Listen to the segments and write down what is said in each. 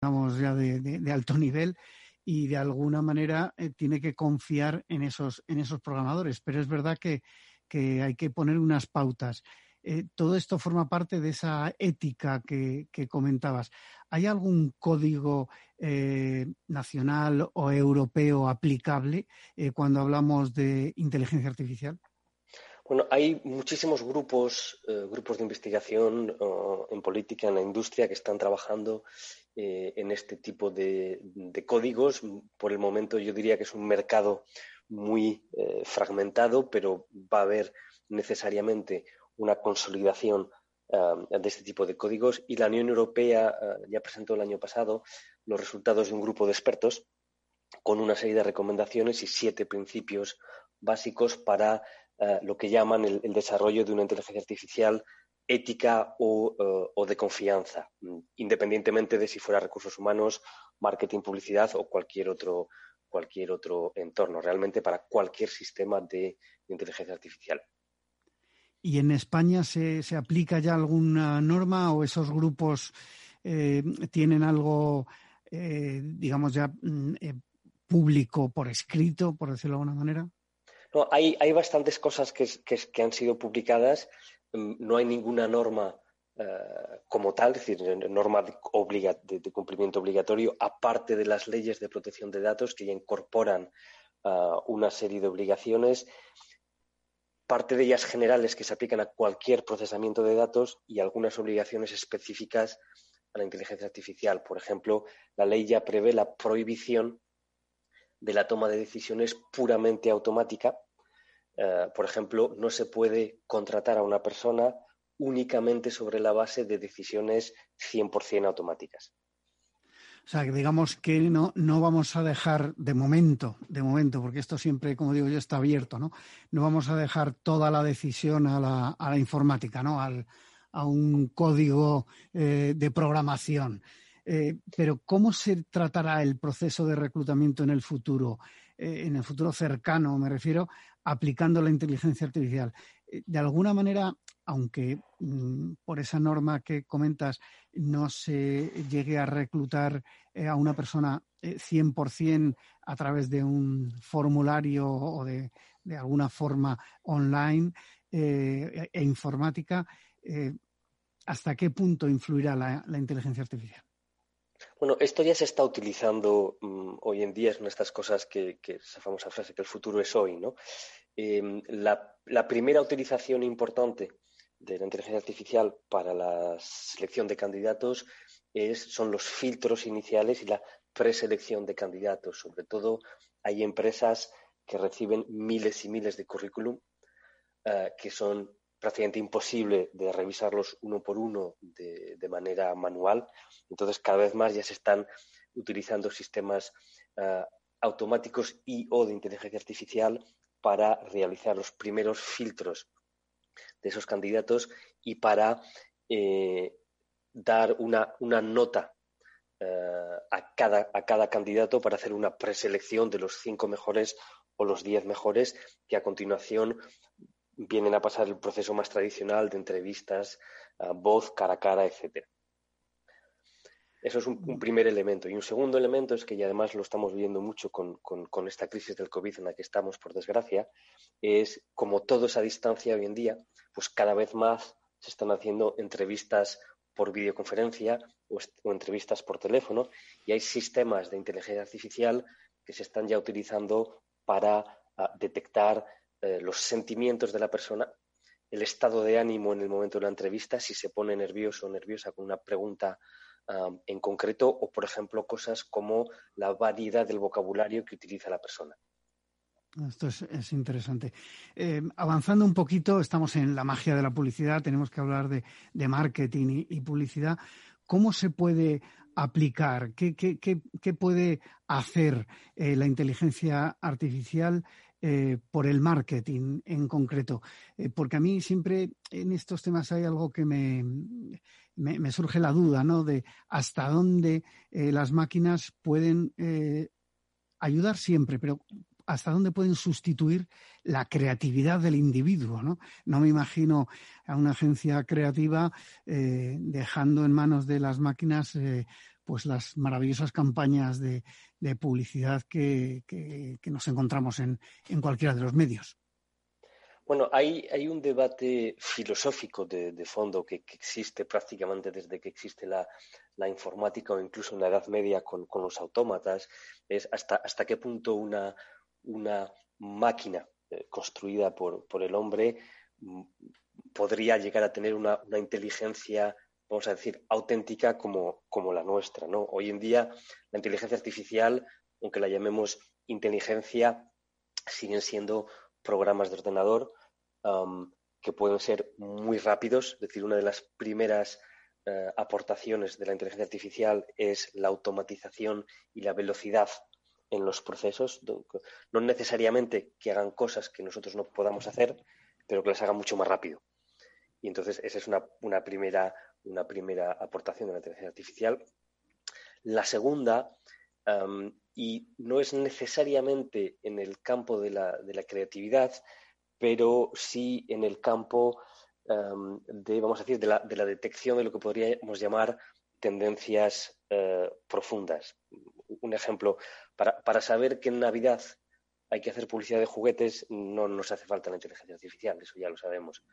digamos, ya de, alto nivel y de alguna manera eh, tiene que confiar en esos, en esos programadores. Pero es verdad que, hay que poner unas pautas. Eh, todo esto forma parte de esa ética que, comentabas. ¿Hay algún código eh, nacional o europeo aplicable cuando hablamos de inteligencia artificial? Bueno, hay muchísimos grupos, grupos de investigación en política, en la industria, que están trabajando eh, en este tipo de, códigos. Por el momento yo diría que es un mercado muy eh, fragmentado, pero va a haber necesariamente una consolidación ah, de este tipo de códigos y la Unión Europea ya presentó el año pasado los resultados de un grupo de expertos con una serie de recomendaciones y siete principios básicos para lo que llaman el, desarrollo de una inteligencia artificial ética eh, o, de confianza, independientemente de si fuera recursos humanos, marketing, publicidad o cualquier otro, cualquier otro entorno, realmente para cualquier sistema de, inteligencia artificial. ¿Y en España se, aplica ya alguna norma o esos grupos eh, tienen algo, eh, digamos, ya mm, público por escrito, por decirlo de alguna manera? No, hay, hay bastantes cosas que, que, han sido publicadas Mm, no hay ninguna norma eh, como tal, es decir, norma de, cumplimiento obligatorio, aparte de las leyes de protección de datos que ya incorporan eh, una serie de obligaciones, parte de ellas generales que se aplican a cualquier procesamiento de datos y algunas obligaciones específicas a la inteligencia artificial. Por ejemplo, la ley ya prevé la prohibición de la toma de decisiones puramente automática eh, por ejemplo, no se puede contratar a una persona únicamente sobre la base de decisiones 100% automáticas. O sea, que digamos que no, no vamos a dejar de momento, de momento, porque esto siempre, como digo yo, está abierto, ¿no? No vamos a dejar toda la decisión a la, a la informática, ¿no? Al, a un código eh, de programación. Eh, pero ¿cómo se tratará el proceso de reclutamiento en el futuro? En el futuro cercano, me refiero, aplicando la inteligencia artificial. Eh, de alguna manera, aunque mm, por esa norma que comentas no se llegue a reclutar eh, a una persona 100% eh, a través de un formulario o de, alguna forma online e, e informática, ¿hasta qué punto influirá la, inteligencia artificial? Bueno, esto ya se está utilizando mm, hoy en día, es de estas cosas que, esa famosa frase que el futuro es hoy, ¿no? Em, la, primera utilización importante de la inteligencia artificial para la selección de candidatos son los filtros iniciales y la preselección de candidatos. Sobre todo hay empresas que reciben miles y miles de currículum eh, que son prácticamente imposible de revisarlos uno por uno de, manera manual. Entonces, cada vez más ya se están utilizando sistemas eh, automáticos y o de inteligencia artificial para realizar los primeros filtros de esos candidatos y para eh, dar una, nota eh, a, cada, a cada candidato para hacer una preselección de los cinco mejores o los diez mejores que a continuación vienen a pasar el proceso más tradicional de entrevistas, eh, voz, cara a cara, etcétera. Eso es un, primer elemento. Y un segundo elemento es que, y además lo estamos viendo mucho con, esta crisis del COVID en la que estamos, por desgracia, es como todo es a distancia hoy en día, pues cada vez más se están haciendo entrevistas por videoconferencia o, entrevistas por teléfono y hay sistemas de inteligencia artificial que se están ya utilizando para ah, detectar eh, los sentimientos de la persona, el estado de ánimo en el momento de la entrevista, si se pone nervioso o nerviosa con una pregunta en concreto o, por ejemplo, cosas como la variedad del vocabulario que utiliza la persona. Esto es, interesante. Eh, avanzando un poquito, estamos en la magia de la publicidad, tenemos que hablar de, marketing y, publicidad. ¿Cómo se puede aplicar? ¿Qué, puede hacer eh, la inteligencia artificial eh, por el marketing en concreto? porque a mí siempre en estos temas hay algo que me, me, surge la duda, ¿no? De hasta dónde eh, las máquinas pueden eh, ayudar siempre, pero hasta dónde pueden sustituir la creatividad del individuo, ¿no? No me imagino a una agencia creativa eh, dejando en manos de las máquinas pues las maravillosas campañas de, publicidad que, nos encontramos en, cualquiera de los medios. Bueno, hay, un debate filosófico de, fondo que, existe prácticamente desde que existe la, informática o incluso en la Edad Media con, los autómatas, es hasta, hasta qué punto una, máquina eh, construida por, el hombre mm, podría llegar a tener una, inteligencia, vamos a decir, auténtica como, la nuestra. ¿no? Hoy en día la inteligencia artificial, aunque la llamemos inteligencia, siguen siendo programas de ordenador que pueden ser muy rápidos. Es decir, una de las primeras eh, aportaciones de la inteligencia artificial es la automatización y la velocidad en los procesos. No necesariamente que hagan cosas que nosotros no podamos hacer, pero que las hagan mucho más rápido. Y entonces esa es una, primera, una primera aportación de la inteligencia artificial. La segunda, y no es necesariamente en el campo de la, de la creatividad, pero sí en el campo de, vamos a decir, de la, de la, detección de lo que podríamos llamar tendencias eh, profundas. Un ejemplo, para, para, saber que en Navidad hay que hacer publicidad de juguetes, no nos hace falta la inteligencia artificial, eso ya lo sabemos.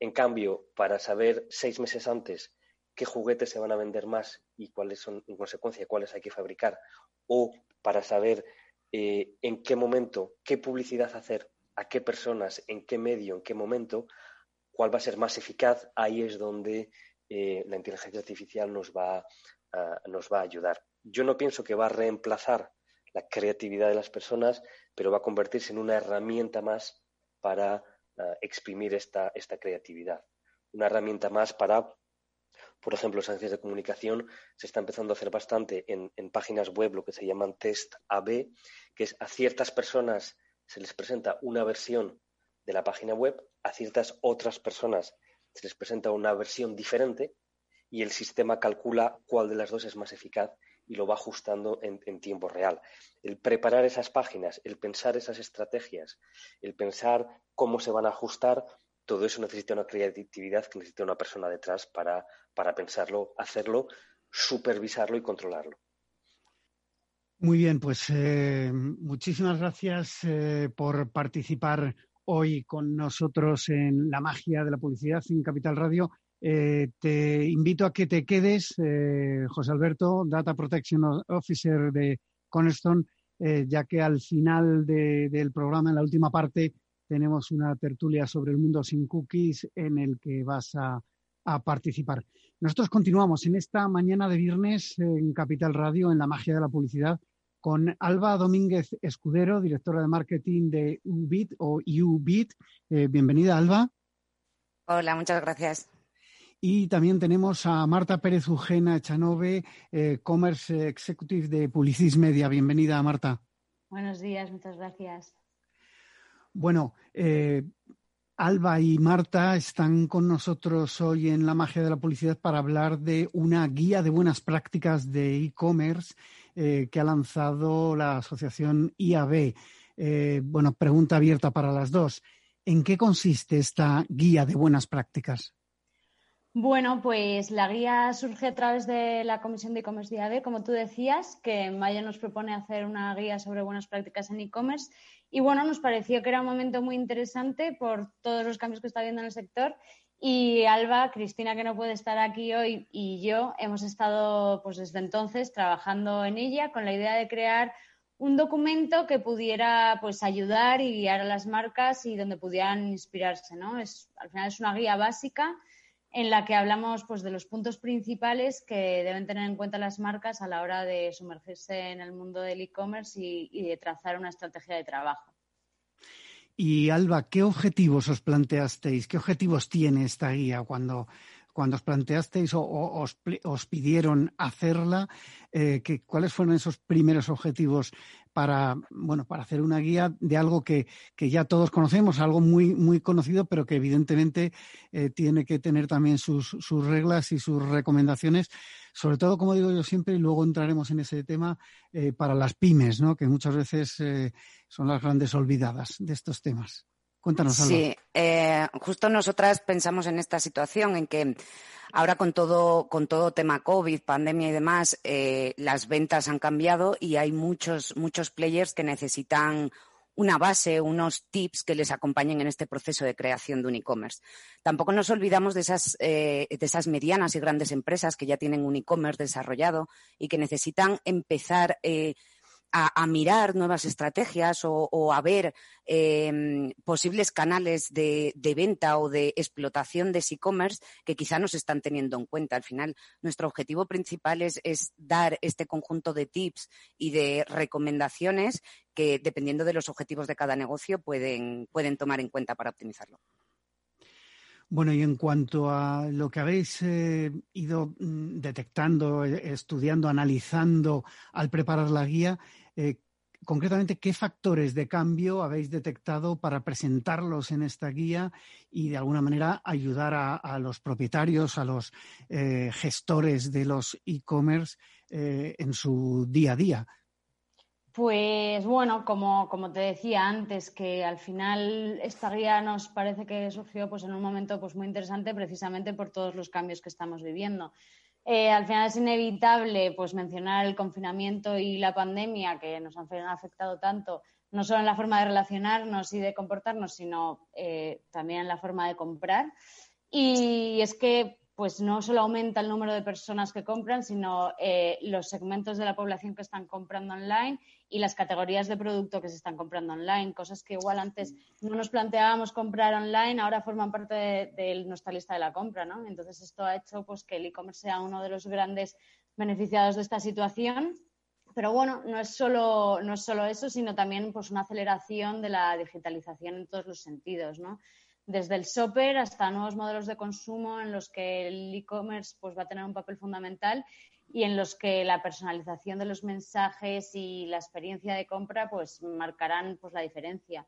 En cambio, para saber seis meses antes qué juguetes se van a vender más y cuáles son, en consecuencia, cuáles hay que fabricar, o para saber eh, en qué momento, qué publicidad hacer, a qué personas, en qué medio, en qué momento, cuál va a ser más eficaz, ahí es donde eh, la inteligencia artificial nos va, nos va a ayudar. Yo no pienso que va a reemplazar la creatividad de las personas, pero va a convertirse en una herramienta más para exprimir esta, esta creatividad. Una herramienta más para, por ejemplo, agencias de comunicación se está empezando a hacer bastante en, páginas web lo que se llaman test AB, que es a ciertas personas se les presenta una versión de la página web, a ciertas otras personas se les presenta una versión diferente y el sistema calcula cuál de las dos es más eficaz y lo va ajustando en, tiempo real. El preparar esas páginas, el pensar esas estrategias, el pensar cómo se van a ajustar, todo eso necesita una creatividad que necesita una persona detrás para, para pensarlo, hacerlo, supervisarlo y controlarlo. Muy bien, pues eh, muchísimas gracias eh, por participar hoy con nosotros en la magia de la publicidad en Capital Radio. Eh, te invito a que te quedes, eh, José Alberto, Data Protection Officer de Cornerstone, eh, ya que al final del programa, en la última parte, tenemos una tertulia sobre el mundo sin cookies en el que vas a, participar. Nosotros continuamos en esta mañana de viernes en Capital Radio, en la magia de la publicidad, con Alba Domínguez Escudero, directora de marketing de UBIT o UBIT. bienvenida, Alba. Hola, muchas gracias. Y también tenemos a Marta Pérez Ujena Echanove, eh, Commerce Executive de Publicis Media. Bienvenida, Marta. Buenos días, muchas gracias. Bueno, eh, Alba y Marta están con nosotros hoy en La Magia de la Publicidad para hablar de una guía de buenas prácticas de e-commerce eh, que ha lanzado la asociación IAB. bueno, pregunta abierta para las dos. ¿En qué consiste esta guía de buenas prácticas? Bueno, pues la guía surge a través de la Comisión de E-Commerce como tú decías, que en mayo nos propone hacer una guía sobre buenas prácticas en e-commerce. Y bueno, nos pareció que era un momento muy interesante por todos los cambios que está habiendo en el sector. Y Alba, Cristina, que no puede estar aquí hoy, y yo hemos estado pues desde entonces trabajando en ella con la idea de crear un documento que pudiera pues ayudar y guiar a las marcas y donde pudieran inspirarse, ¿no? Es, al final es una guía básica en la que hablamos pues, de los puntos principales que deben tener en cuenta las marcas a la hora de sumergirse en el mundo del e-commerce y, de trazar una estrategia de trabajo. Y Alba, ¿qué objetivos os planteasteis? ¿Qué objetivos tiene esta guía cuando, cuando os planteasteis o, os, pidieron hacerla? Eh, ¿Cuáles fueron esos primeros objetivos para, bueno, para hacer una guía de algo que, ya todos conocemos, algo muy, muy conocido, pero que evidentemente eh, tiene que tener también sus, reglas y sus recomendaciones, sobre todo, como digo yo siempre, y luego entraremos en ese tema, eh, para las pymes, ¿no? que muchas veces eh, son las grandes olvidadas de estos temas. Cuéntanos algo. Sí, eh, justo nosotras pensamos en esta situación en que ahora con todo, con todo tema COVID, pandemia y demás, eh, las ventas han cambiado y hay muchos, muchos players que necesitan una base, unos tips que les acompañen en este proceso de creación de un e-commerce. Tampoco nos olvidamos de esas, eh, de esas medianas y grandes empresas que ya tienen un e-commerce desarrollado y que necesitan empezar eh, a, mirar nuevas estrategias o, a ver em, posibles canales de, venta o de explotación de e-commerce que quizá nos están teniendo en cuenta. Al final, nuestro objetivo principal es, dar este conjunto de tips y de recomendaciones que, dependiendo de los objetivos de cada negocio, pueden, pueden tomar en cuenta para optimizarlo. Bueno, y en cuanto a lo que habéis eh, ido mm, detectando, eh, estudiando, analizando al preparar la guía, eh, concretamente, ¿qué factores de cambio habéis detectado para presentarlos en esta guía y de alguna manera ayudar a, los propietarios, a los eh, gestores de los e-commerce eh, en su día a día? Pues bueno, como, como, te decía antes, que al final esta guía nos parece que surgió pues, en un momento pues, muy interesante precisamente por todos los cambios que estamos viviendo. Eh, al final es inevitable pues, mencionar el confinamiento y la pandemia que nos han afectado tanto, no solo en la forma de relacionarnos y de comportarnos, sino eh, también en la forma de comprar. Y es que pues no solo aumenta el número de personas que compran, sino eh, los segmentos de la población que están comprando online y las categorías de producto que se están comprando online, cosas que igual antes no nos planteábamos comprar online, ahora forman parte de, nuestra lista de la compra, ¿no? Entonces esto ha hecho pues que el e-commerce sea uno de los grandes beneficiados de esta situación. Pero bueno, no es solo, no es solo eso, sino también pues una aceleración de la digitalización en todos los sentidos, ¿no? Desde el shopper hasta nuevos modelos de consumo en los que el e-commerce pues, va a tener un papel fundamental y en los que la personalización de los mensajes y la experiencia de compra pues marcarán pues la diferencia.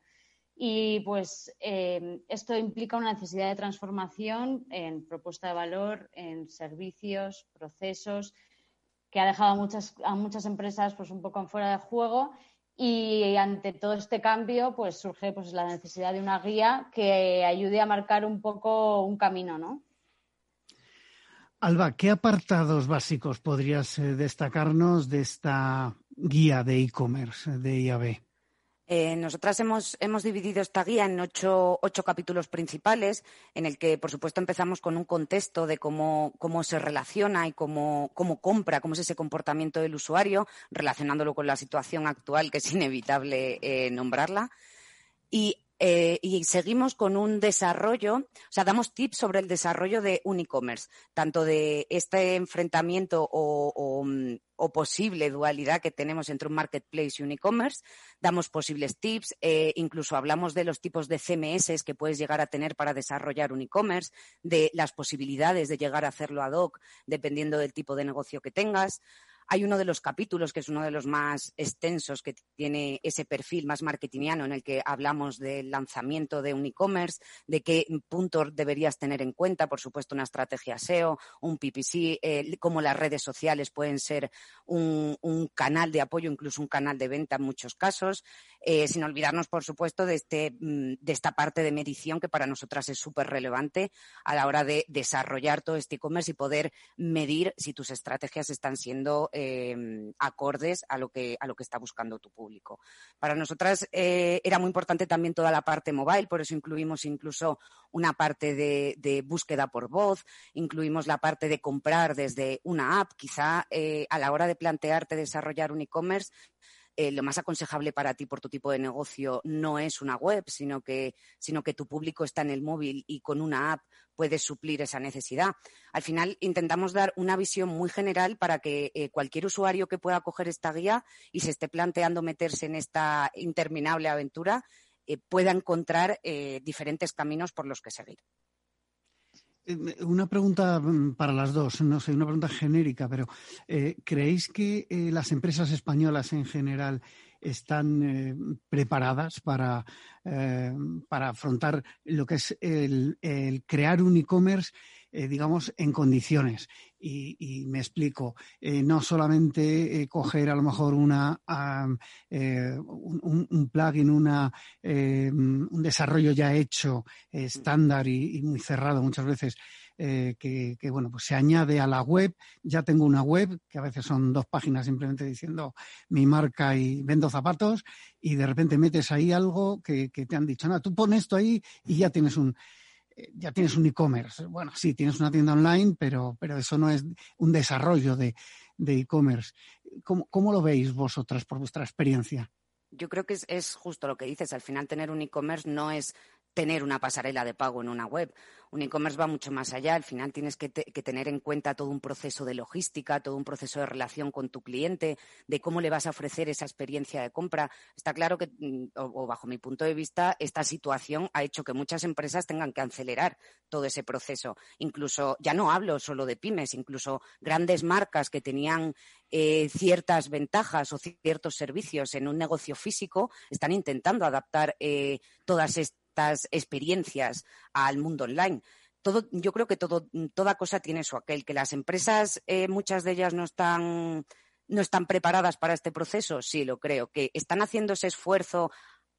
Y pues eh, esto implica una necesidad de transformación en propuesta de valor, en servicios, procesos, que ha dejado a muchas, a muchas empresas pues un poco fuera de juego y ante todo este cambio pues surge pues la necesidad de una guía que ayude a marcar un poco un camino, ¿no? Alba, ¿qué apartados básicos podrías eh, destacarnos de esta guía de e-commerce de IAB? Eh, nosotras hemos, hemos, dividido esta guía en ocho, ocho, capítulos principales, en el que, por supuesto, empezamos con un contexto de cómo, cómo se relaciona y cómo, cómo, compra, cómo es ese comportamiento del usuario, relacionándolo con la situación actual, que es inevitable eh, nombrarla. Y eh, y seguimos con un desarrollo, o sea, damos tips sobre el desarrollo de un e-commerce, tanto de este enfrentamiento o, posible dualidad que tenemos entre un marketplace y un e-commerce, damos posibles tips, eh, incluso hablamos de los tipos de CMS que puedes llegar a tener para desarrollar un e-commerce, de las posibilidades de llegar a hacerlo ad hoc dependiendo del tipo de negocio que tengas. Hay uno de los capítulos que es uno de los más extensos que tiene ese perfil más marketingiano en el que hablamos del lanzamiento de un e-commerce, de qué puntos deberías tener en cuenta, por supuesto, una estrategia SEO, un PPC, eh, cómo las redes sociales pueden ser un, canal de apoyo, incluso un canal de venta en muchos casos, eh, sin olvidarnos, por supuesto, de, este, mm, de esta parte de medición que para nosotras es súper relevante a la hora de desarrollar todo este e-commerce y poder medir si tus estrategias están siendo Em, acordes a lo, que, a lo que está buscando tu público. Para nosotras eh, era muy importante también toda la parte mobile, por eso incluimos incluso una parte de, búsqueda por voz, incluimos la parte de comprar desde una app. Quizá eh, a la hora de plantearte desarrollar un e-commerce, eh, lo más aconsejable para ti por tu tipo de negocio no es una web, sino que, sino que tu público está en el móvil y con una app puedes suplir esa necesidad. Al final intentamos dar una visión muy general para que eh, cualquier usuario que pueda coger esta guía y se esté planteando meterse en esta interminable aventura eh, pueda encontrar diferentes caminos por los que seguir. Eh, una pregunta mm, para las dos, no sé, una pregunta genérica, pero eh, ¿creéis que eh, las empresas españolas en general están preparadas para, para, afrontar lo que es el, crear un e-commerce eh, digamos, en condiciones. Y, me explico, eh, no solamente coger a lo mejor una, un, plugin, una, un desarrollo ya hecho, estándar y, muy cerrado muchas veces, que, bueno, pues se añade a la web. Ya tengo una web que a veces son dos páginas simplemente diciendo mi marca y vendo zapatos y de repente metes ahí algo que, que te han dicho, no, tú pones esto ahí y ya tienes un, eh, ya tienes un e-commerce. Bueno, sí, tienes una tienda online, pero, pero eso no es un desarrollo de e-commerce. ¿Cómo, ¿Cómo, lo veis vosotras por vuestra experiencia? Yo creo que es, es, justo lo que dices. Al final, tener un e-commerce no es tener una pasarela de pago en una web. Un e-commerce va mucho más allá. Al final tienes que, tener en cuenta todo un proceso de logística, todo un proceso de relación con tu cliente, de cómo le vas a ofrecer esa experiencia de compra. Está claro que, mm, o, bajo mi punto de vista, esta situación ha hecho que muchas empresas tengan que acelerar todo ese proceso. Incluso, ya no hablo solo de pymes, incluso grandes marcas que tenían eh, ciertas ventajas o ciertos servicios en un negocio físico están intentando adaptar eh, todas estas estas experiencias al mundo online. Todo, yo creo que todo, toda cosa tiene su aquel, que las empresas, eh, muchas de ellas no están, no están preparadas para este proceso, sí lo creo, que están haciendo ese esfuerzo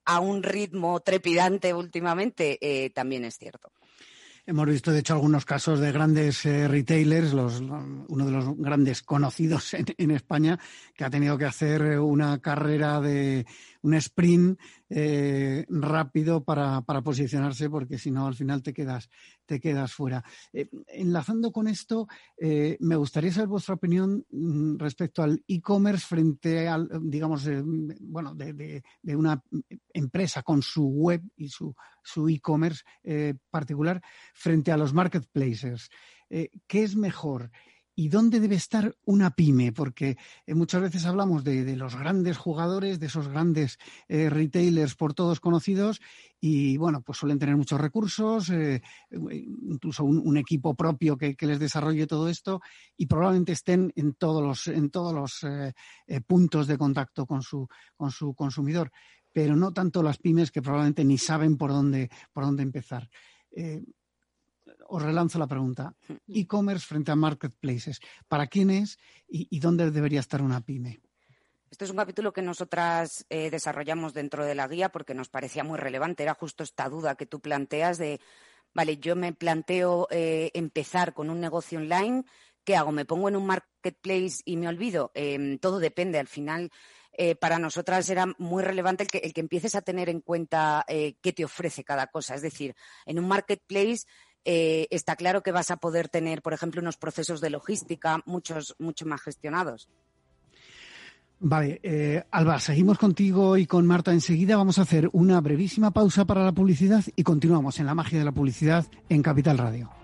a un ritmo trepidante últimamente, eh, también es cierto. Hemos visto, de hecho, algunos casos de grandes eh, retailers, uno de los grandes conocidos en, España, que ha tenido que hacer una carrera de un sprint eh, rápido para, posicionarse, porque si no, al final te quedas, te quedas fuera. Eh, enlazando con esto, me gustaría saber vuestra opinión mm, respecto al e-commerce frente al, digamos, bueno, de, de, una empresa con su web y su, su e-commerce particular frente a los marketplaces. Eh, ¿Qué es mejor? ¿Y dónde debe estar una pyme? Porque eh, muchas veces hablamos de, los grandes jugadores, de esos grandes eh, retailers por todos conocidos y, bueno, pues suelen tener muchos recursos, incluso un, equipo propio que, les desarrolle todo esto y probablemente estén en todos los, en todos los puntos de contacto con su, con su consumidor, pero no tanto las pymes que probablemente ni saben por dónde, por dónde empezar os relanzo la pregunta. E-commerce frente a marketplaces. ¿Para quién es y, dónde debería estar una pyme? Este es un capítulo que nosotras eh, desarrollamos dentro de la guía porque nos parecía muy relevante. Era justo esta duda que tú planteas de, vale, yo me planteo eh, empezar con un negocio online. ¿Qué hago? ¿Me pongo en un marketplace y me olvido? Em, todo depende. Al final, eh, para nosotras era muy relevante el que, el que empieces a tener en cuenta qué te ofrece cada cosa. Es decir, en un marketplace eh, está claro que vas a poder tener, por ejemplo, unos procesos de logística muchos, mucho más gestionados. Vale, eh, Alba, seguimos contigo y con Marta enseguida. Vamos a hacer una brevísima pausa para la publicidad y continuamos en la magia de la publicidad en Capital Radio.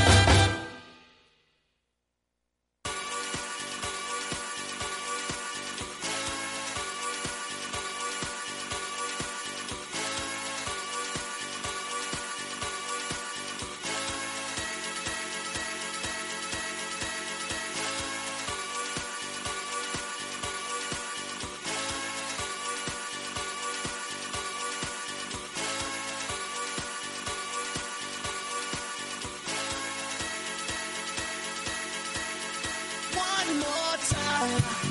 Bye.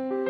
Thank you.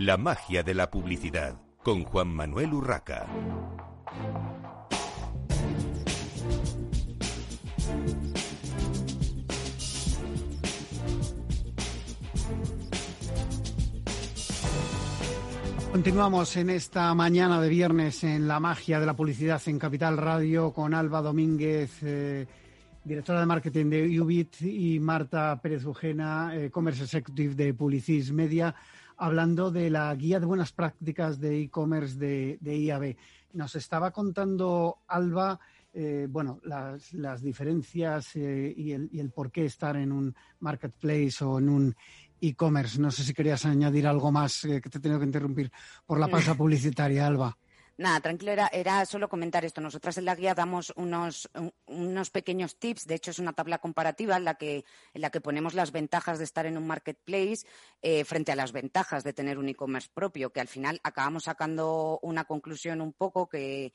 La magia de la publicidad con Juan Manuel Urraca. Continuamos en esta mañana de viernes en la magia de la publicidad en Capital Radio con Alba Domínguez, eh, directora de marketing de Ubit, y Marta Pérez Ujena, eh, Commerce Executive de Publicis Media, hablando de la guía de buenas prácticas de e-commerce de, IAB. Nos estaba contando Alba. Eh, bueno, las, diferencias y, el, y, el, por qué estar en un marketplace o en un e-commerce. No sé si querías añadir algo más eh, que te he tenido que interrumpir por la pausa publicitaria, Alba. Nada, tranquilo, era, era, solo comentar esto. Nosotras en la guía damos unos, unos pequeños tips, de hecho es una tabla comparativa en la que, en la que ponemos las ventajas de estar en un marketplace eh, frente a las ventajas de tener un e-commerce propio, que al final acabamos sacando una conclusión un poco que,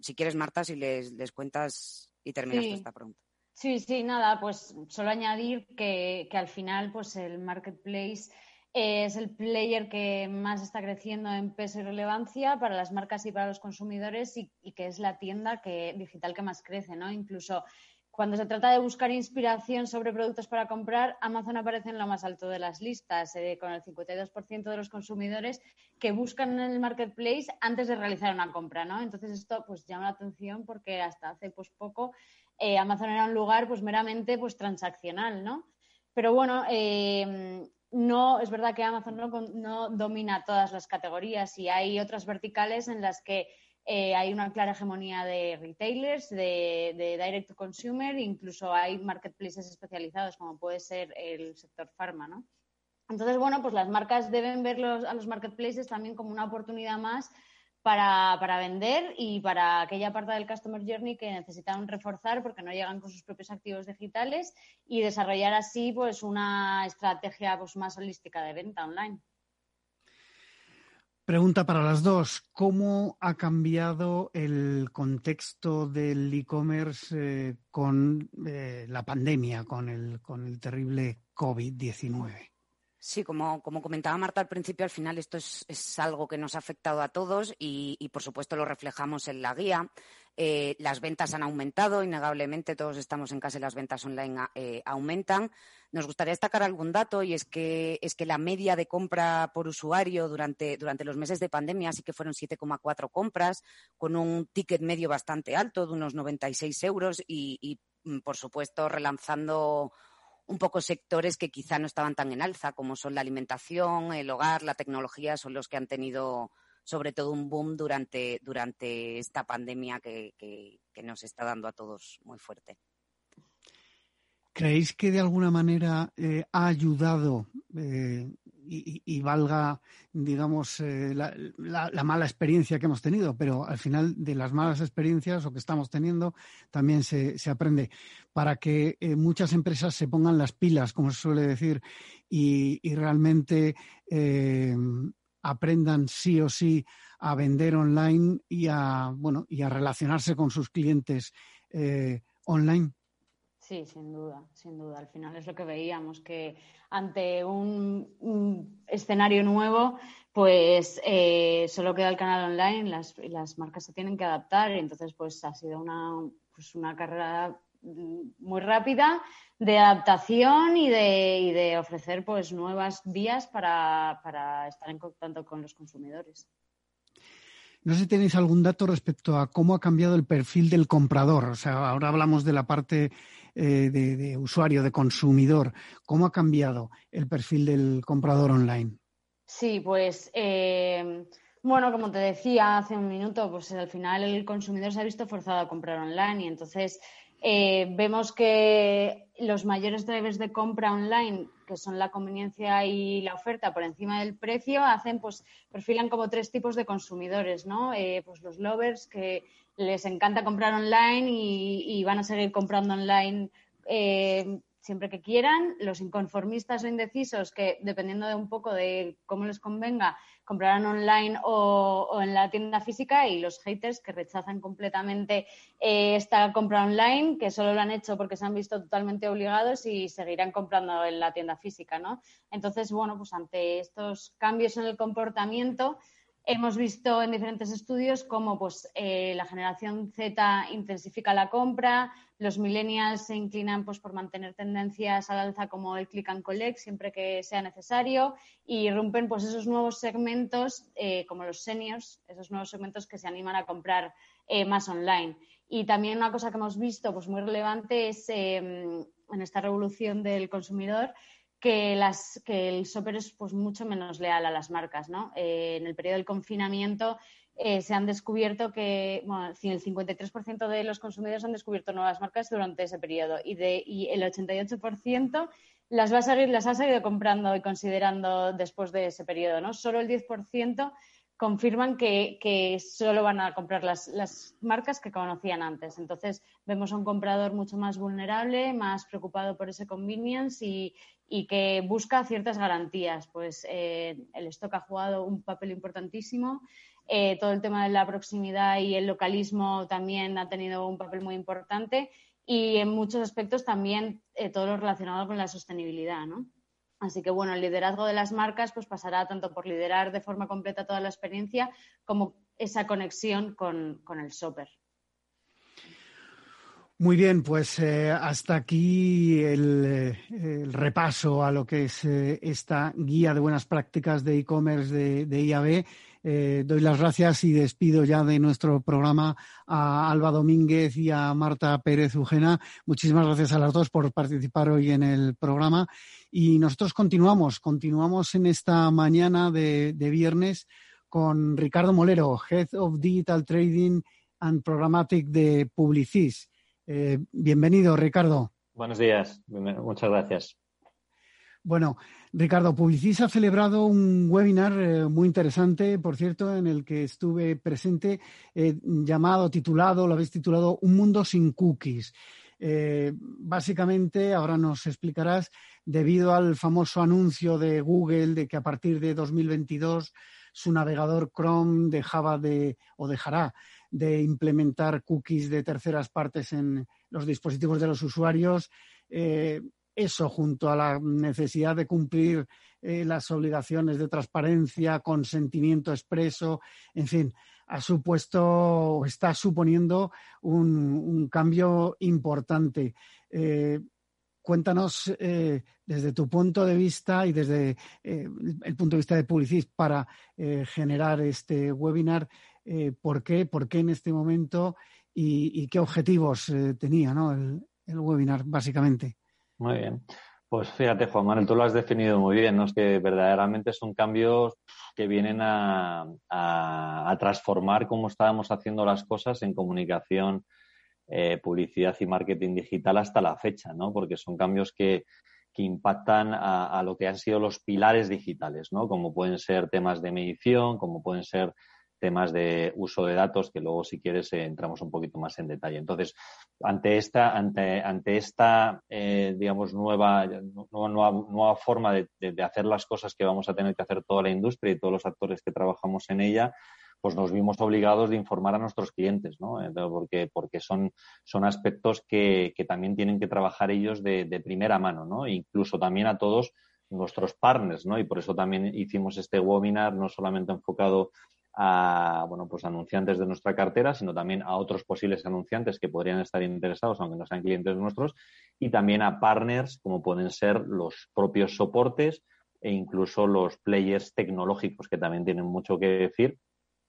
si quieres, Marta, si les, les cuentas y terminas esta pregunta. Sí, sí, nada, pues solo añadir que, al final pues el marketplace es el player que más está creciendo en peso y relevancia para las marcas y para los consumidores y, que es la tienda digital que más crece, ¿no? Incluso cuando se trata de buscar inspiración sobre productos para comprar, Amazon aparece en lo más alto de las listas, eh, con el 52% de los consumidores que buscan en el marketplace antes de realizar una compra, ¿no? Entonces esto pues llama la atención porque hasta hace pues poco eh, Amazon era un lugar pues meramente pues transaccional, ¿no? Pero bueno, eh, no es verdad que Amazon no, domina todas las categorías y hay otras verticales en las que eh, hay una clara hegemonía de retailers, de, direct to consumer, incluso hay marketplaces especializados como puede ser el sector pharma, ¿no? Entonces, bueno, pues las marcas deben ver a los marketplaces también como una oportunidad más para, vender y para aquella parte del Customer Journey que necesitan reforzar porque no llegan con sus propios activos digitales y desarrollar así pues una estrategia pues, más holística de venta online. Pregunta para las dos. ¿Cómo ha cambiado el contexto del e-commerce eh, con eh, la pandemia, con el, con el terrible COVID-19? Sí, como, comentaba Marta al principio, al final esto es, algo que nos ha afectado a todos y, por supuesto lo reflejamos en la guía. Eh, las ventas han aumentado, innegablemente todos estamos en casa y las ventas online eh, aumentan. Nos gustaría destacar algún dato y es que, es que la media de compra por usuario durante, durante los meses de pandemia sí que fueron 7,4 compras, con un ticket medio bastante alto de unos 96 euros y, y mm, por supuesto, relanzando un poco sectores que quizá no estaban tan en alza, como son la alimentación, el hogar, la tecnología, son los que han tenido sobre todo un boom durante, durante esta pandemia que, que, nos está dando a todos muy fuerte. ¿Creéis que de alguna manera eh, ha ayudado eh, y, valga, digamos, eh, la, mala experiencia que hemos tenido, pero al final de las malas experiencias o que estamos teniendo también se, aprende para que eh, muchas empresas se pongan las pilas, como se suele decir, y, realmente eh, aprendan sí o sí a vender online y a, bueno, y a relacionarse con sus clientes online. Sí, sin duda, sin duda. Al final es lo que veíamos, que ante un, escenario nuevo, pues eh, solo queda el canal online, las, las marcas se tienen que adaptar y entonces pues ha sido una, pues, una carrera muy rápida de adaptación y de, y de ofrecer pues nuevas vías para, para estar en contacto con los consumidores. No sé si tenéis algún dato respecto a cómo ha cambiado el perfil del comprador. O sea, ahora hablamos de la parte eh, de, usuario, de consumidor. ¿Cómo ha cambiado el perfil del comprador online? Sí, pues eh, bueno, como te decía hace un minuto, pues al final el consumidor se ha visto forzado a comprar online y entonces eh, vemos que los mayores drivers de compra online, que son la conveniencia y la oferta por encima del precio, hacen, pues, perfilan como tres tipos de consumidores, ¿no? Eh, pues los lovers que les encanta comprar online y, van a seguir comprando online eh, siempre que quieran. Los inconformistas o indecisos que, dependiendo de un poco de cómo les convenga, comprarán online o, en la tienda física y los haters que rechazan completamente eh, esta compra online, que solo lo han hecho porque se han visto totalmente obligados y seguirán comprando en la tienda física, ¿no? Entonces, bueno, pues ante estos cambios en el comportamiento, Hemos visto en diferentes estudios cómo pues, eh, la generación Z intensifica la compra, los millennials se inclinan pues, por mantener tendencias al alza como el click and collect siempre que sea necesario y rompen pues, esos nuevos segmentos eh, como los seniors, esos nuevos segmentos que se animan a comprar eh, más online. Y también una cosa que hemos visto pues, muy relevante es en esta revolución del consumidor que, las, que el shopper es pues, mucho menos leal a las marcas. ¿no? Eh, en el periodo del confinamiento eh, se han descubierto que el 53% de los consumidores han descubierto nuevas marcas durante ese periodo y, de, y el 88% las, va a seguir, las ha seguido comprando y considerando después de ese periodo. ¿no? Solo el 10% confirman que, solo van a comprar las, marcas que conocían antes. Entonces, vemos a un comprador mucho más vulnerable, más preocupado por ese convenience y, y que busca ciertas garantías. Pues eh, el stock ha jugado un papel importantísimo. Eh, todo el tema de la proximidad y el localismo también ha tenido un papel muy importante y en muchos aspectos también eh, todo lo relacionado con la sostenibilidad, ¿no? Así que bueno, el liderazgo de las marcas pues pasará tanto por liderar de forma completa toda la experiencia como esa conexión con, con el shopper. Muy bien, pues eh, hasta aquí el, repaso a lo que es eh, esta guía de buenas prácticas de e-commerce de, IAB. Eh, doy las gracias y despido ya de nuestro programa a Alba Domínguez y a Marta Pérez Ujena. Muchísimas gracias a las dos por participar hoy en el programa. Y nosotros continuamos, continuamos en esta mañana de, de viernes con Ricardo Molero, Head of Digital Trading and Programmatic de Publicis. Eh, bienvenido, Ricardo. Buenos días, muchas gracias. Bueno, Ricardo, Publicis ha celebrado un webinar eh, muy interesante, por cierto, en el que estuve presente, eh, llamado, titulado, lo habéis titulado Un mundo sin cookies. Básicamente, ahora nos explicarás, debido al famoso anuncio de Google de que a partir de 2022 su navegador Chrome dejaba de o dejará de implementar cookies de terceras partes en los dispositivos de los usuarios. Eh, eso junto a la necesidad de cumplir eh, las obligaciones de transparencia, consentimiento expreso, en fin, ha supuesto o está suponiendo un, cambio importante. Eh, cuéntanos desde tu punto de vista y desde el punto de vista de Publicis para generar este webinar, eh, por qué, por qué en este momento y, qué objetivos eh, tenía el, webinar, básicamente. Muy bien. Pues fíjate, Juan Manuel, tú lo has definido muy bien, ¿no? Es que verdaderamente son cambios que vienen a, transformar cómo estábamos haciendo las cosas en comunicación, eh, publicidad y marketing digital hasta la fecha, ¿no? Porque son cambios que, que impactan a, a, lo que han sido los pilares digitales, ¿no? Como pueden ser temas de medición, como pueden ser temas de uso de datos que luego si quieres eh, entramos un poquito más en detalle. Entonces, ante esta, ante, ante esta eh, digamos, nueva, nueva, nueva forma de, hacer las cosas que vamos a tener que hacer toda la industria y todos los actores que trabajamos en ella, pues nos vimos obligados de informar a nuestros clientes, ¿no? porque, porque son, son aspectos que, que también tienen que trabajar ellos de, de primera mano, ¿no? E incluso también a todos nuestros partners, ¿no? Y por eso también hicimos este webinar no solamente enfocado a bueno, pues anunciantes de nuestra cartera, sino también a otros posibles anunciantes que podrían estar interesados, aunque no sean clientes nuestros, y también a partners como pueden ser los propios soportes e incluso los players tecnológicos que también tienen mucho que decir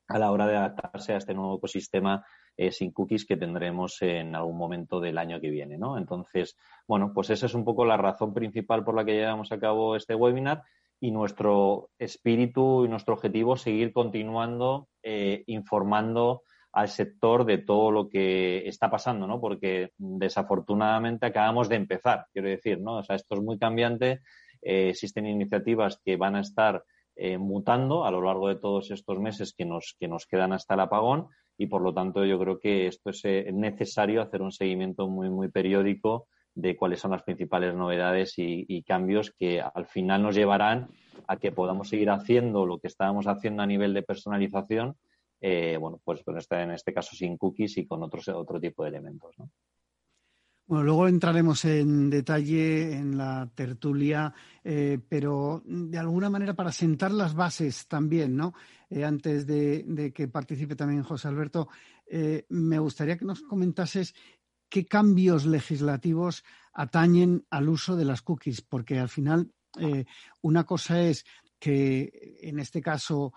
a la hora de adaptarse a este nuevo ecosistema eh, sin cookies que tendremos en algún momento del año que viene, ¿no? Entonces, bueno, pues esa es un poco la razón principal por la que llevamos a cabo este webinar y nuestro espíritu y nuestro objetivo es seguir continuando eh, informando al sector de todo lo que está pasando, ¿no? Porque desafortunadamente acabamos de empezar, quiero decir, ¿no? O sea, esto es muy cambiante, eh, existen iniciativas que van a estar eh, mutando a lo largo de todos estos meses que nos, que nos quedan hasta el apagón y por lo tanto yo creo que esto es necesario hacer un seguimiento muy, muy periódico de cuáles son las principales novedades y, cambios que al final nos llevarán a que podamos seguir haciendo lo que estábamos haciendo a nivel de personalización, eh, bueno, pues en este caso sin cookies y con otros, otro tipo de elementos. ¿no? Bueno, luego entraremos en detalle en la tertulia, eh, pero de alguna manera para sentar las bases también, ¿no? Eh, antes de, que participe también José Alberto, me gustaría que nos comentases qué cambios legislativos atañen al uso de las cookies, porque al final una cosa es que en este caso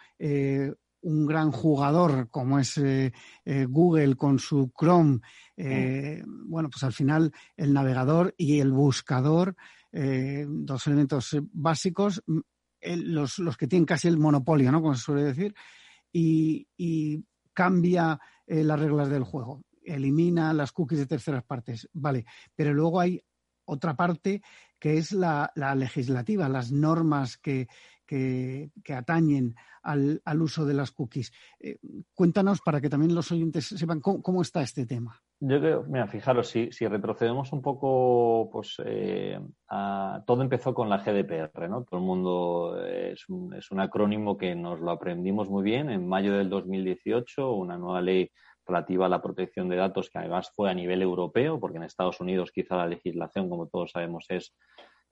un gran jugador como es eh, eh, Google con su Chrome, eh, bueno, pues al final el navegador y el buscador, dos elementos básicos, mm, los, los, que tienen casi el monopolio, ¿no? Como se suele decir, y, cambia las reglas del juego, elimina las cookies de terceras partes, vale, pero luego hay otra parte que es la, la legislativa, las normas que, que, atañen al, uso de las cookies. Eh, cuéntanos para que también los oyentes sepan cómo, está este tema. Yo creo, mira, fijaros, si, retrocedemos un poco, pues eh, todo empezó con la GDPR, ¿no? Todo el mundo es un, es un acrónimo que nos lo aprendimos muy bien en mayo del 2018, una nueva ley relativa a la protección de datos que además fue a nivel europeo, porque en Estados Unidos quizá la legislación, como todos sabemos, es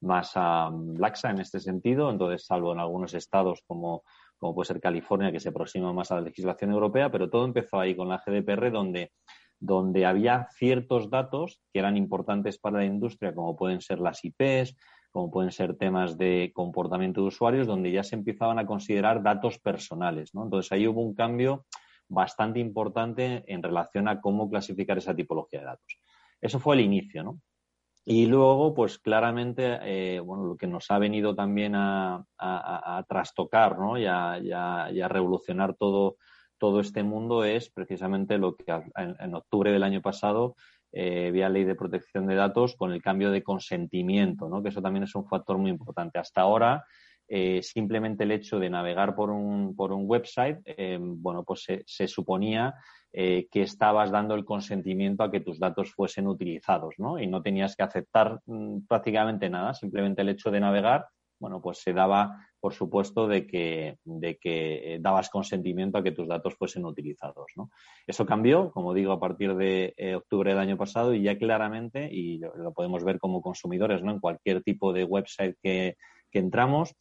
más laxa en este sentido. Entonces, salvo en algunos estados como, como puede ser California, que se aproxima más a la legislación europea, pero todo empezó ahí con la GDPR, donde, donde había ciertos datos que eran importantes para la industria, como pueden ser las IPs, como pueden ser temas de comportamiento de usuarios, donde ya se empezaban a considerar datos personales. ¿no? Entonces, ahí hubo un cambio bastante importante en relación a cómo clasificar esa tipología de datos. Eso fue el inicio, ¿no? Y luego, pues claramente, eh, bueno, lo que nos ha venido también a, trastocar ¿no? y, a, revolucionar todo, todo este mundo es precisamente lo que en, octubre del año pasado eh, vía ley de protección de datos con el cambio de consentimiento, ¿no? que eso también es un factor muy importante. Hasta ahora, eh, simplemente el hecho de navegar por un, por un website, eh, bueno, pues se, suponía eh, que estabas dando el consentimiento a que tus datos fuesen utilizados, ¿no? Y no tenías que aceptar mm, prácticamente nada, simplemente el hecho de navegar, bueno, pues se daba, por supuesto, de que, de que dabas consentimiento a que tus datos fuesen utilizados, ¿no? Eso cambió, como digo, a partir de octubre del año pasado y ya claramente, y lo, podemos ver como consumidores, ¿no? En cualquier tipo de website que, que entramos,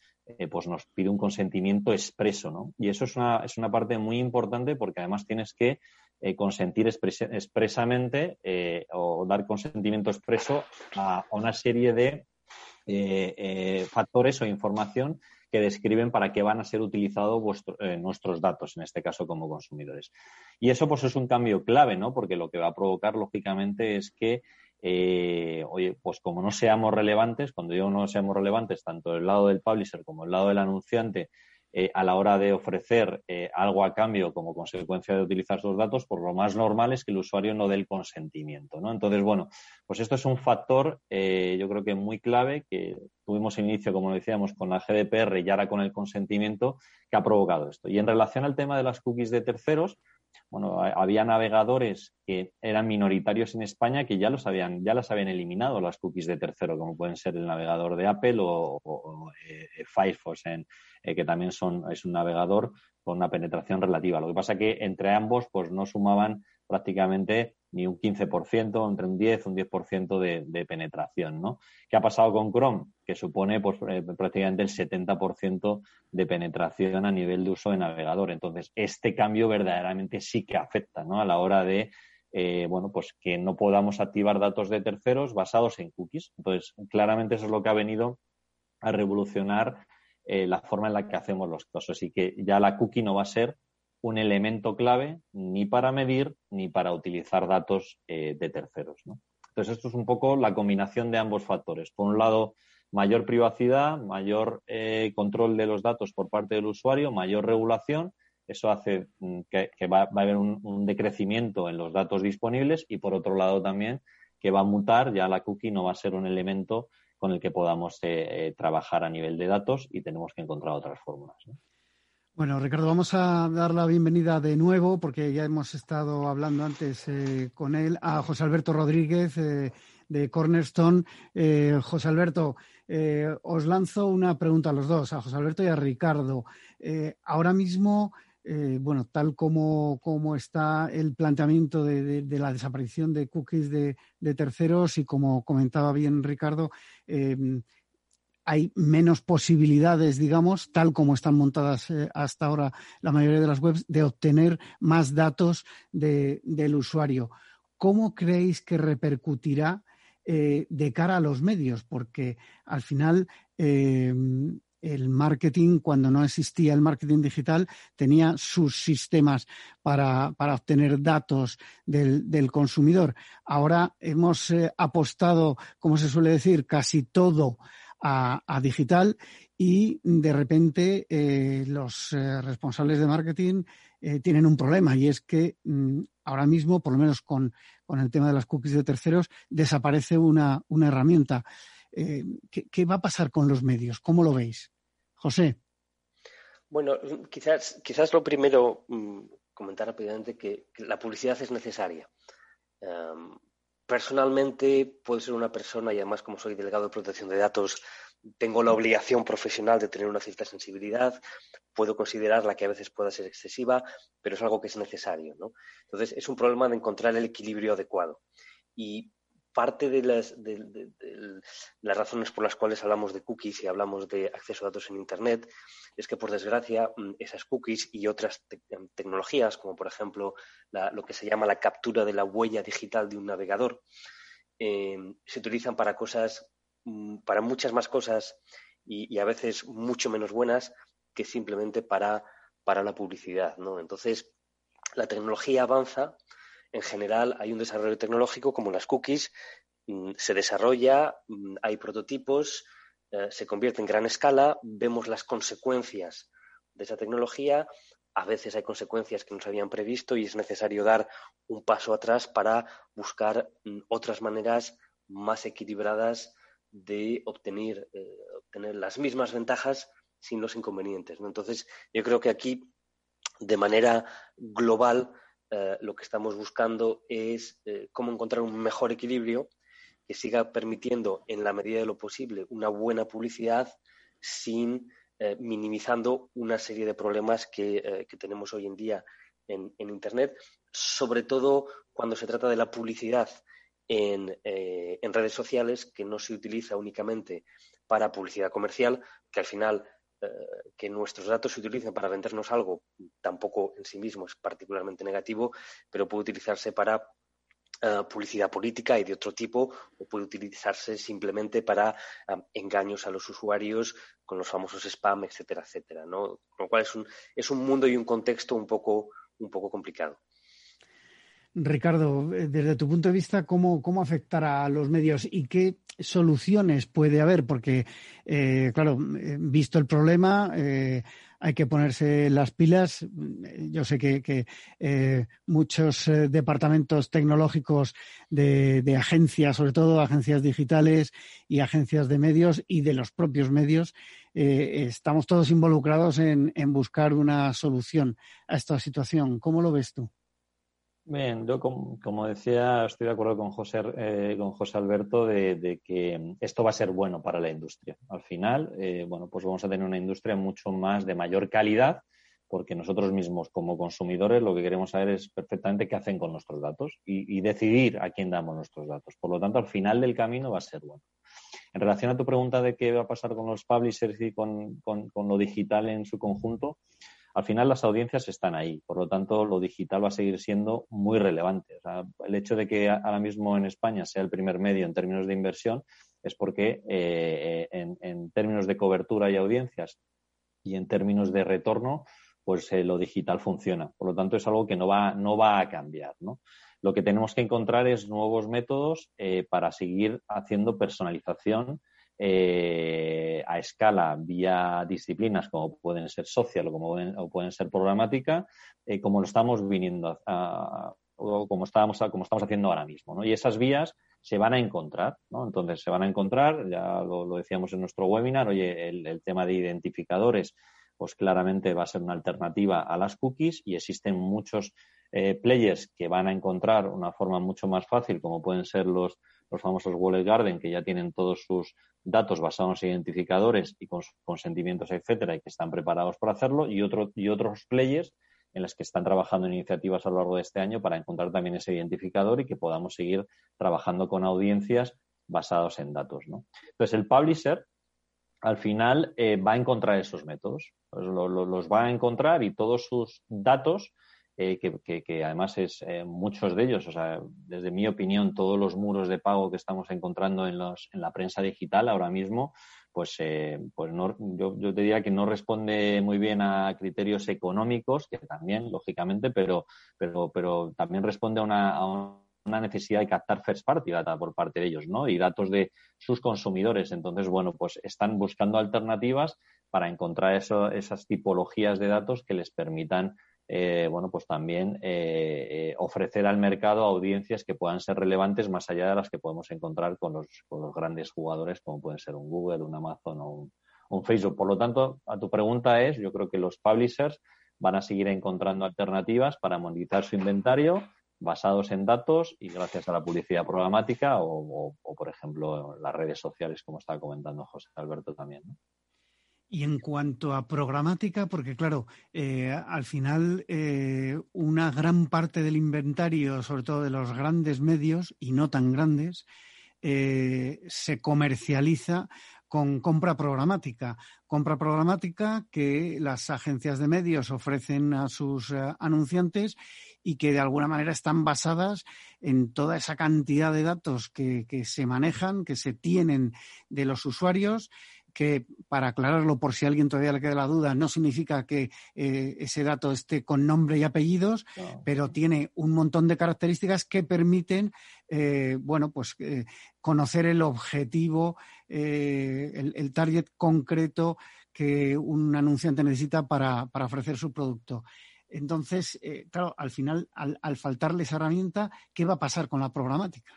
pues nos pide un consentimiento expreso, ¿no? Y eso es una, es una parte muy importante porque además tienes que eh, consentir expresamente eh, o dar consentimiento expreso a, una serie de eh, factores o información que describen para qué van a ser utilizados nuestros datos, en este caso como consumidores. Y eso pues es un cambio clave, ¿no? Porque lo que va a provocar, lógicamente, es que oye, pues como no seamos relevantes, cuando digo no seamos relevantes, tanto del lado del publisher como del lado del anunciante, eh, a la hora de ofrecer eh, algo a cambio como consecuencia de utilizar sus datos, pues lo más normal es que el usuario no dé el consentimiento, ¿no? Entonces, bueno, pues esto es un factor, eh, yo creo que muy clave, que tuvimos inicio, como decíamos, con la GDPR y ahora con el consentimiento, que ha provocado esto. Y en relación al tema de las cookies de terceros, bueno, había navegadores que eran minoritarios en España que ya los habían, ya las habían eliminado las cookies de tercero, como pueden ser el navegador de Apple o, Firefox en, eh, que también son, es un navegador con una penetración relativa. Lo que pasa que entre ambos pues no sumaban prácticamente ni un 15%, entre un 10 y un 10% de, de penetración, ¿no? ¿Qué ha pasado con Chrome? Que supone pues, eh, prácticamente el 70% de penetración a nivel de uso de navegador. Entonces, este cambio verdaderamente sí que afecta, ¿no? A la hora de, eh, bueno, pues que no podamos activar datos de terceros basados en cookies. Entonces, claramente eso es lo que ha venido a revolucionar eh, la forma en la que hacemos los casos y que ya la cookie no va a ser un elemento clave ni para medir ni para utilizar datos eh, de terceros. Entonces, esto es un poco la combinación de ambos factores. Por un lado, mayor privacidad, mayor eh, control de los datos por parte del usuario, mayor regulación Eso hace mm, que, va, a haber un, decrecimiento en los datos disponibles y, por otro lado, también que va a mutar, ya la cookie no va a ser un elemento con el que podamos eh, trabajar a nivel de datos y tenemos que encontrar otras fórmulas. Bueno, Ricardo, vamos a dar la bienvenida de nuevo, porque ya hemos estado hablando antes eh, con él, a José Alberto Rodríguez de Cornerstone. José Alberto, os lanzo una pregunta a los dos, a José Alberto y a Ricardo. ahora mismo eh, bueno, tal como, está el planteamiento de, la desaparición de cookies de, terceros y como comentaba bien Ricardo, hay menos posibilidades, digamos, tal como están montadas eh, hasta ahora la mayoría de las webs, de obtener más datos del usuario. ¿Cómo creéis que repercutirá eh, de cara a los medios? Porque al final em, el marketing, cuando no existía el marketing digital, tenía sus sistemas para, obtener datos del, consumidor. Ahora hemos eh, apostado, como se suele decir, casi todo a, digital y de repente eh, los eh, responsables de marketing tienen un problema y es que mm, ahora mismo, por lo menos con, el tema de las cookies de terceros, desaparece una herramienta. Eh, ¿qué, va a pasar con los medios? ¿Cómo lo veis? José. Bueno, quizás, quizás lo primero, mm, comentar rápidamente que, la publicidad es necesaria. Personalmente, puedo ser una persona, y además como soy delegado de protección de datos, tengo la obligación profesional de tener una cierta sensibilidad, puedo considerarla que a veces pueda ser excesiva, pero es algo que es necesario. ¿no? Entonces, es un problema de encontrar el equilibrio adecuado. Y parte de las, razones por las cuales hablamos de cookies y hablamos de acceso a datos en Internet es que, por desgracia, mm, esas cookies y otras em, tecnologías, como por ejemplo lo que se llama la captura de la huella digital de un navegador, em, se utilizan para cosas, mm, para muchas más cosas y, a veces mucho menos buenas que simplemente para, para la publicidad. ¿no? Entonces, la tecnología avanza en general hay un desarrollo tecnológico como las cookies, mm, se desarrolla, mm, hay prototipos, eh, se convierte en gran escala, vemos las consecuencias de esa tecnología, a veces hay consecuencias que no se habían previsto y es necesario dar un paso atrás para buscar mm, otras maneras más equilibradas de obtener, eh, obtener las mismas ventajas sin los inconvenientes. Entonces, yo creo que aquí, de manera global, eh, lo que estamos buscando es eh, cómo encontrar un mejor equilibrio que siga permitiendo, en la medida de lo posible, una buena publicidad sin eh, minimizando una serie de problemas que, tenemos hoy en día en, Internet, sobre todo cuando se trata de la publicidad en, en redes sociales, que no se utiliza únicamente para publicidad comercial, que al final eh, que nuestros datos se utilicen para vendernos algo tampoco en sí mismo es particularmente negativo, pero puede utilizarse para eh, publicidad política y de otro tipo, o puede utilizarse simplemente para eh, engaños a los usuarios con los famosos spam, etcétera, etcétera. ¿no? Con lo cual es un, es un mundo y un contexto un poco, un poco complicado. Ricardo, desde tu punto de vista, ¿cómo, cómo afectará a los medios y qué soluciones puede haber? Porque, eh, claro, eh, visto el problema, eh, hay que ponerse las pilas. Yo sé que, muchos departamentos tecnológicos de, agencias, sobre todo agencias digitales y agencias de medios y de los propios medios, estamos todos involucrados en buscar una solución a esta situación. ¿Cómo lo ves tú? Bien, yo como, decía, estoy de acuerdo con José, eh, con José Alberto de, que esto va a ser bueno para la industria. Al final, eh, bueno, pues vamos a tener una industria mucho más de mayor calidad, porque nosotros mismos como consumidores lo que queremos saber es perfectamente qué hacen con nuestros datos y, decidir a quién damos nuestros datos. Por lo tanto, al final del camino va a ser bueno. En relación a tu pregunta de qué va a pasar con los publishers y con lo digital en su conjunto, al final las audiencias están ahí, por lo tanto lo digital va a seguir siendo muy relevante. el hecho de que ahora mismo en España sea el primer medio en términos de inversión es porque eh, en, términos de cobertura y audiencias y en términos de retorno, pues eh, lo digital funciona. Por lo tanto, es algo que no va, no va a cambiar. Lo que tenemos que encontrar es nuevos métodos eh, para seguir haciendo personalización eh, a escala vía disciplinas como pueden ser social o como pueden, o pueden ser programática, eh, como lo estamos viniendo o como estábamos, como estamos haciendo ahora mismo. Y esas vías se van a encontrar. Entonces se van a encontrar, ya lo, decíamos en nuestro webinar, oye, el, tema de identificadores, pues claramente va a ser una alternativa a las cookies y existen muchos eh, players que van a encontrar una forma mucho más fácil, como pueden ser los, los famosos Wallet Garden, que ya tienen todos sus datos basados en identificadores y con consentimientos, etcétera, y que están preparados para hacerlo, y, otro, y otros players en las que están trabajando iniciativas a lo largo de este año para encontrar también ese identificador y que podamos seguir trabajando con audiencias basados en datos. ¿no? Entonces, el publisher al final eh, va a encontrar esos métodos, los va a encontrar y todos sus datos eh, que, además es eh, muchos de ellos, o sea, desde mi opinión, todos los muros de pago que estamos encontrando en, los, en la prensa digital ahora mismo, pues, eh, pues no, yo, yo, te diría que no responde muy bien a criterios económicos, que también, lógicamente, pero, pero, pero también responde a una, a una necesidad de captar first party data por parte de ellos, ¿no? Y datos de sus consumidores. Entonces, bueno, pues están buscando alternativas para encontrar eso, esas tipologías de datos que les permitan eh, bueno, pues también eh, eh, ofrecer al mercado audiencias que puedan ser relevantes más allá de las que podemos encontrar con los, grandes jugadores como pueden ser un Google, un Amazon o un, Facebook. Por lo tanto, a tu pregunta es, yo creo que los publishers van a seguir encontrando alternativas para monetizar su inventario basados en datos y gracias a la publicidad programática o, por ejemplo, las redes sociales, como estaba comentando José Alberto también. Y en cuanto a programática, porque claro, eh, al final eh, una gran parte del inventario, sobre todo de los grandes medios y no tan grandes, eh, se comercializa con compra programática. Compra programática que las agencias de medios ofrecen a sus anunciantes y que de alguna manera están basadas en toda esa cantidad de datos que, que se manejan, que se tienen de los usuarios que, para aclararlo por si a alguien todavía le queda la duda, no significa que eh, ese dato esté con nombre y apellidos, pero tiene un montón de características que permiten, eh, bueno, pues eh, conocer el objetivo, el, target concreto que un anunciante necesita para, ofrecer su producto. Entonces, claro, al final, al faltarle esa herramienta, ¿qué va a pasar con la programática?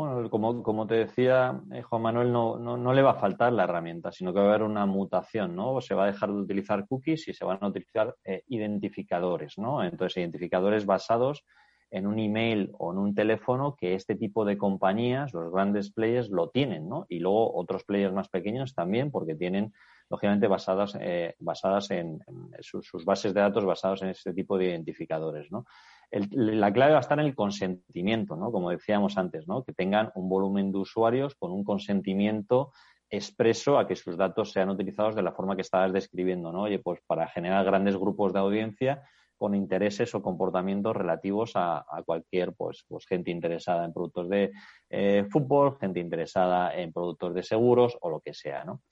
Bueno, como, te decía, eh, Juan Manuel, no, no, le va a faltar la herramienta, sino que va a haber una mutación, ¿no? Se va a dejar de utilizar cookies y se van a utilizar eh, identificadores, ¿no? Entonces, identificadores basados en un email o en un teléfono que este tipo de compañías, los grandes players, lo tienen, ¿no? Y luego otros players más pequeños también, porque tienen, lógicamente, basadas, eh, basadas en, sus, sus, bases de datos basados en este tipo de identificadores, ¿no? La clave va a estar en el consentimiento, ¿no? Como decíamos antes, ¿no? Que tengan un volumen de usuarios con un consentimiento expreso a que sus datos sean utilizados de la forma que estabas describiendo, ¿no? Oye, pues para generar grandes grupos de audiencia con intereses o comportamientos relativos a, cualquier pues, pues, gente interesada en productos de eh, fútbol, gente interesada en productos de seguros o lo que sea, ¿no?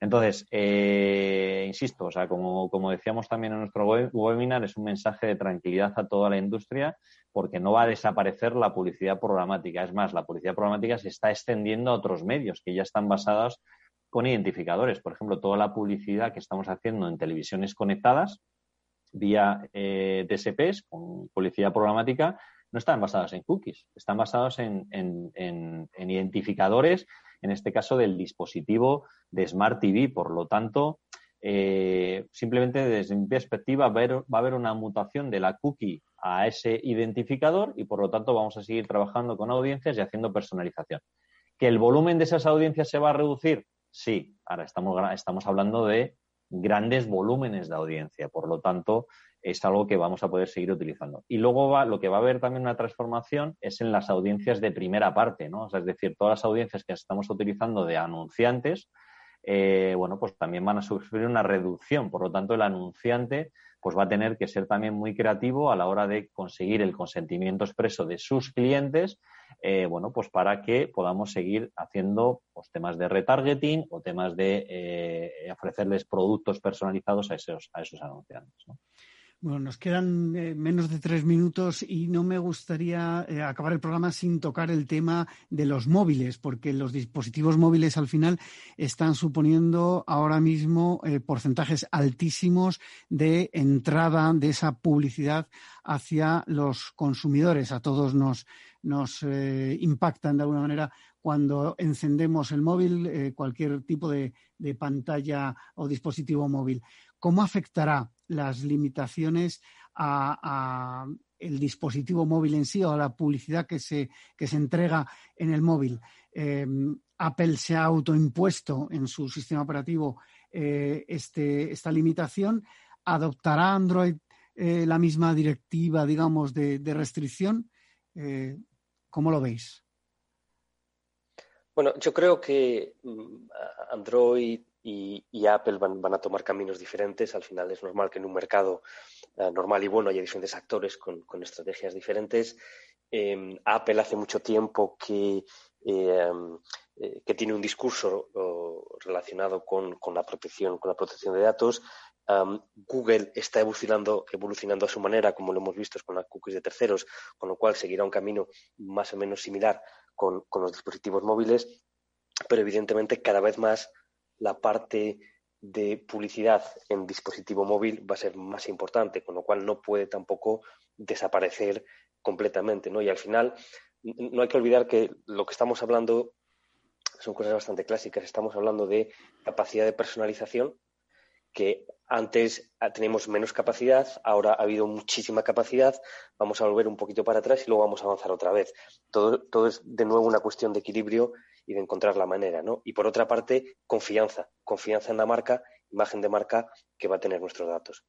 Entonces, eh, insisto, o sea, como, decíamos también en nuestro webinar, es un mensaje de tranquilidad a toda la industria porque no va a desaparecer la publicidad programática. Es más, la publicidad programática se está extendiendo a otros medios que ya están basados con identificadores. Por ejemplo, toda la publicidad que estamos haciendo en televisiones conectadas vía eh, DSPs, con publicidad programática, no están basadas en cookies, están basados en identificadores en este caso del dispositivo de Smart TV. Por lo tanto, eh, simplemente desde mi perspectiva va a, haber, una mutación de la cookie a ese identificador y por lo tanto vamos a seguir trabajando con audiencias y haciendo personalización. ¿Que el volumen de esas audiencias se va a reducir? Sí, ahora estamos, estamos hablando de grandes volúmenes de audiencia, por lo tanto es algo que vamos a poder seguir utilizando. Y luego va, lo que va a haber también una transformación es en las audiencias de primera parte, ¿no? es decir, todas las audiencias que estamos utilizando de anunciantes, eh, bueno, pues también van a sufrir una reducción. Por lo tanto, el anunciante pues va a tener que ser también muy creativo a la hora de conseguir el consentimiento expreso de sus clientes, eh, bueno, pues para que podamos seguir haciendo pues, temas de retargeting o temas de eh, ofrecerles productos personalizados a esos, a esos anunciantes. Bueno, nos quedan eh, menos de tres minutos y no me gustaría eh, acabar el programa sin tocar el tema de los móviles, porque los dispositivos móviles al final están suponiendo ahora mismo eh, porcentajes altísimos de entrada de esa publicidad hacia los consumidores. A todos nos, nos impactan de alguna manera cuando encendemos el móvil, cualquier tipo de pantalla o dispositivo móvil. ¿Cómo afectará las limitaciones a, el dispositivo móvil en sí o a la publicidad que se, que se entrega en el móvil. Eh, Apple se ha autoimpuesto en su sistema operativo eh, este, esta limitación. ¿Adoptará Android eh, la misma directiva, digamos, de, restricción? ¿Cómo lo veis? Bueno, yo creo que mm, Android y, Apple van, a tomar caminos diferentes. Al final es normal que en un mercado eh, normal y bueno haya diferentes actores con, estrategias diferentes. Em, Apple hace mucho tiempo que, em, eh, tiene un discurso relacionado con, la protección, con la protección de datos. Google está evolucionando, evolucionando a su manera, como lo hemos visto con las cookies de terceros, con lo cual seguirá un camino más o menos similar con los dispositivos móviles, pero evidentemente cada vez más la parte de publicidad en dispositivo móvil va a ser más importante, con lo cual no puede tampoco desaparecer completamente, ¿no? Y al final no hay que olvidar que lo que estamos hablando son cosas bastante clásicas. Estamos hablando de capacidad de personalización, que antes teníamos menos capacidad, ahora ha habido muchísima capacidad, vamos a volver un poquito para atrás y luego vamos a avanzar otra vez. Todo, todo es de nuevo una cuestión de equilibrio y de encontrar la manera, ¿no? Y por otra parte, confianza, confianza en la marca, imagen de marca que va a tener nuestros datos.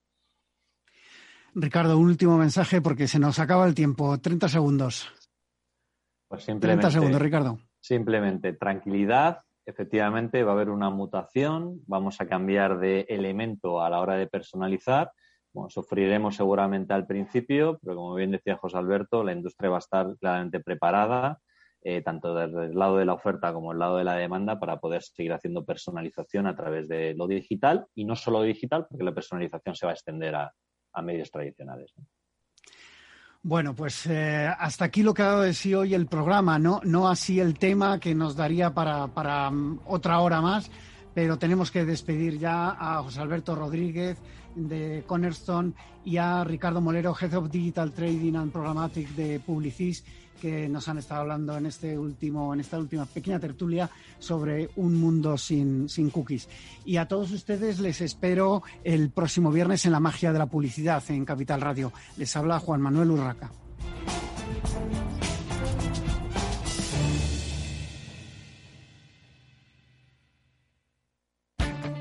Ricardo, un último mensaje porque se nos acaba el tiempo. 30 segundos. Pues simplemente, 30 segundos, Ricardo. Simplemente tranquilidad. Efectivamente, va a haber una mutación. Vamos a cambiar de elemento a la hora de personalizar. Bueno, sufriremos seguramente al principio, pero como bien decía José Alberto, la industria va a estar claramente preparada eh, tanto desde el lado de la oferta como el lado de la demanda, para poder seguir haciendo personalización a través de lo digital y no solo digital, porque la personalización se va a extender a, medios tradicionales. Bueno, pues eh, hasta aquí lo que ha dado de sí hoy el programa, no, no así el tema que nos daría para, para mm, otra hora más, pero tenemos que despedir ya a José Alberto Rodríguez de Cornerstone y a Ricardo Molero, Head of Digital Trading and Programmatic de Publicis que nos han estado hablando en este último, en esta última pequeña tertulia sobre un mundo sin, sin cookies. Y a todos ustedes les espero el próximo viernes en la magia de la publicidad en Capital Radio. Les habla Juan Manuel Urraca.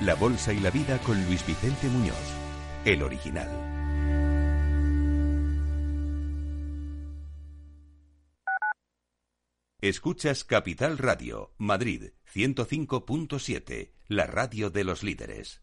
la bolsa y la vida con Luis Vicente Muñoz, el original. Escuchas Capital Radio, Madrid 105.7, la radio de los líderes.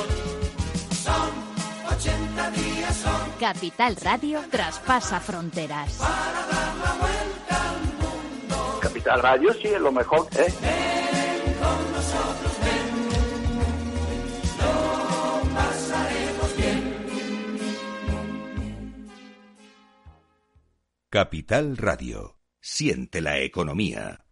Capital Radio traspasa fronteras. para dar la vuelta al mundo. Capital Radio sí es lo mejor, ¿eh? Ven con nosotros, ven. Lo pasaremos bien. Capital Radio. Siente la economía.